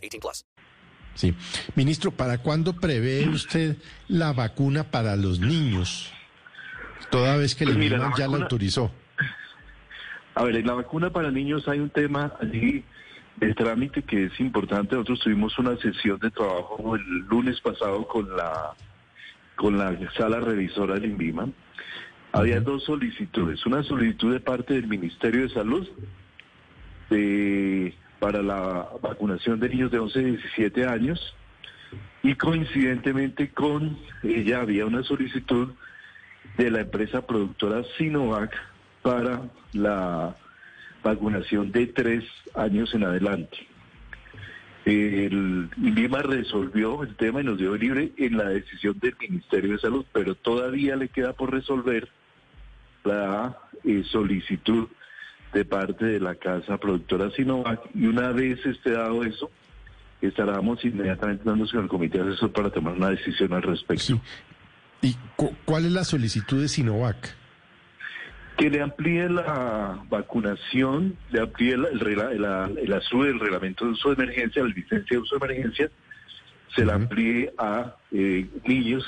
18 plus. Sí. Ministro, ¿para cuándo prevé usted la vacuna para los niños? Toda vez que el Pues mira, INVIMA la ya la autorizó. A ver, en la vacuna para niños hay un tema allí de trámite que es importante. Nosotros tuvimos una sesión de trabajo el lunes pasado con la con la sala revisora del INVIMA. Había dos solicitudes. Una solicitud de parte del Ministerio de Salud de- para la vacunación de niños de 11 a 17 años y coincidentemente con ella había una solicitud de la empresa productora Sinovac para la vacunación de tres años en adelante. El INVIMA resolvió el tema y nos dio libre en la decisión del Ministerio de Salud, pero todavía le queda por resolver la eh, solicitud de parte de la casa productora Sinovac y una vez esté dado eso, estaremos inmediatamente dándose con el comité asesor para tomar una decisión al respecto. Sí. ¿Y cu- cuál es la solicitud de Sinovac? que le amplíe la vacunación, le amplíe la- el, la- el azul del reglamento de uso de emergencia, la licencia de uso de emergencia, se la amplíe a eh, niños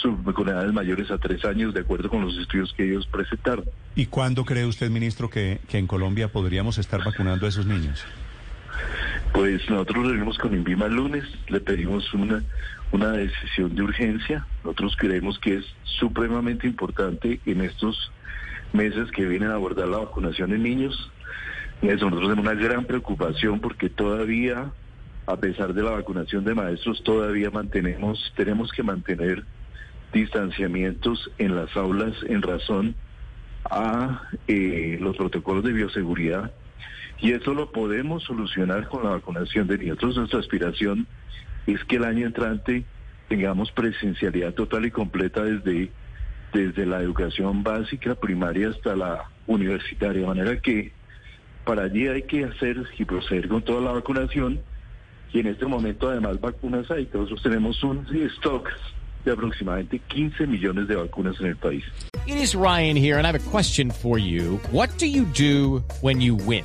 sub- con edades mayores a tres años, de acuerdo con los estudios que ellos presentaron. ¿Y cuándo cree usted, ministro, que, que en Colombia podríamos estar vacunando a esos niños? Pues nosotros nos reunimos con INVIMA el lunes, le pedimos una, una decisión de urgencia. Nosotros creemos que es supremamente importante en estos meses que vienen a abordar la vacunación en niños. Eso, nosotros tenemos una gran preocupación porque todavía, a pesar de la vacunación de maestros, todavía mantenemos, tenemos que mantener distanciamientos en las aulas en razón a eh, los protocolos de bioseguridad y eso lo podemos solucionar con la vacunación de niños. Nuestra aspiración es que el año entrante tengamos presencialidad total y completa desde, desde la educación básica, primaria hasta la universitaria. De manera que para allí hay que hacer y proceder con toda la vacunación. Y en este momento además vacunas hay. Nosotros tenemos un stock de aproximadamente 15 millones de vacunas en el país. It is Ryan here, and I have a question for you. What do you do when you win?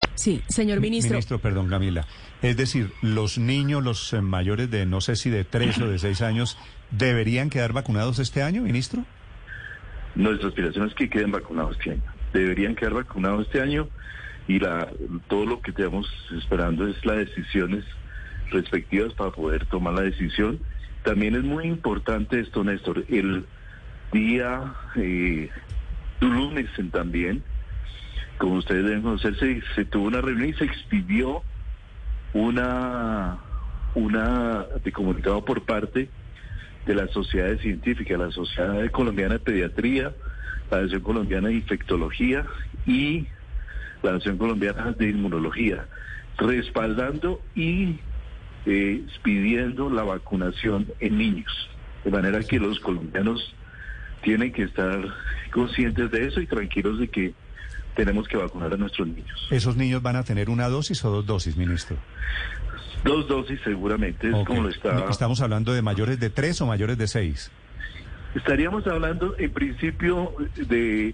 Sí, señor ministro. Ministro, perdón, Camila. Es decir, los niños, los eh, mayores de no sé si de tres o de seis años, ¿deberían quedar vacunados este año, ministro? Nuestra aspiración es que queden vacunados este año. Deberían quedar vacunados este año y la, todo lo que estamos esperando es las decisiones respectivas para poder tomar la decisión. También es muy importante esto, Néstor. El día eh, lunes también, como ustedes deben conocer, se, tuvo una reunión y se expidió una, una de comunicado por parte de las sociedades científicas, la Sociedad Colombiana de Pediatría, la Asociación Colombiana de Infectología y la Asociación Colombiana de Inmunología, respaldando y eh, pidiendo la vacunación en niños. De manera que los colombianos tienen que estar conscientes de eso y tranquilos de que tenemos que vacunar a nuestros niños. ¿Esos niños van a tener una dosis o dos dosis, ministro? Dos dosis seguramente, es como lo está... Estamos hablando de mayores de tres o mayores de seis. Estaríamos hablando en principio de,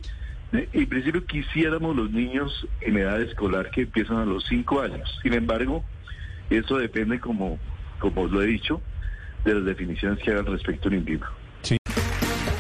de- en principio quisiéramos los niños en edad escolar que empiezan a los cinco años. Sin embargo, eso depende, como, como lo he dicho, de las definiciones que haga al respecto en INVIMA.